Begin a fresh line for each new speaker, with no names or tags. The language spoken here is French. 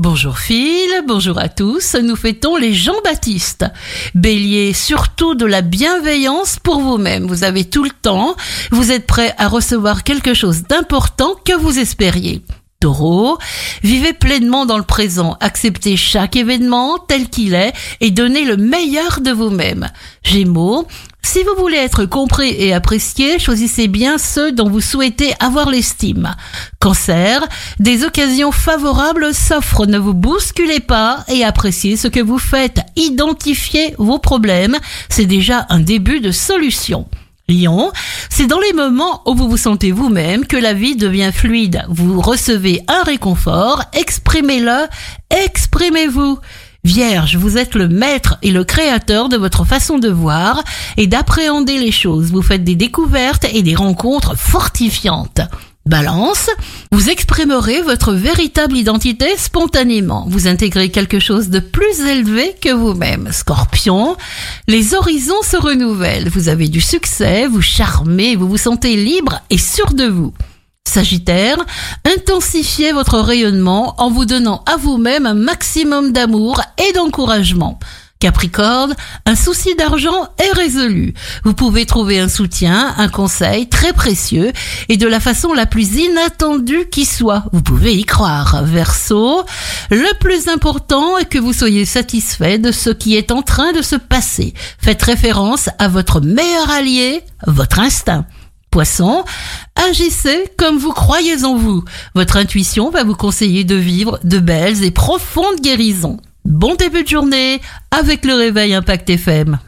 Bonjour Phil, bonjour à tous, nous fêtons les Jean-Baptiste. Bélier, surtout de la bienveillance pour vous-même. Vous avez tout le temps, vous êtes prêt à recevoir quelque chose d'important que vous espériez. Taureau, vivez pleinement dans le présent, acceptez chaque événement tel qu'il est et donnez le meilleur de vous-même. Gémeaux, si vous voulez être compris et apprécié, choisissez bien ceux dont vous souhaitez avoir l'estime. Cancer, des occasions favorables s'offrent, ne vous bousculez pas et appréciez ce que vous faites. Identifiez vos problèmes, c'est déjà un début de solution. Lion, c'est dans les moments où vous vous sentez vous-même que la vie devient fluide. Vous recevez un réconfort, exprimez-le, exprimez-vous. Vierge, vous êtes le maître et le créateur de votre façon de voir et d'appréhender les choses. Vous faites des découvertes et des rencontres fortifiantes. Balance, vous exprimerez votre véritable identité spontanément. Vous intégrez quelque chose de plus élevé que vous-même. Scorpion, les horizons se renouvellent. Vous avez du succès, vous charmez, vous vous sentez libre et sûr de vous. Sagittaire, intensifiez votre rayonnement en vous donnant à vous-même un maximum d'amour et d'encouragement. Capricorne, un souci d'argent est résolu. Vous pouvez trouver un soutien, un conseil très précieux et de la façon la plus inattendue qui soit. Vous pouvez y croire. Verseau, le plus important est que vous soyez satisfait de ce qui est en train de se passer. Faites référence à votre meilleur allié, votre instinct. Poisson, agissez comme vous croyez en vous. Votre intuition va vous conseiller de vivre de belles et profondes guérisons. Bon début de journée avec le réveil Impact FM.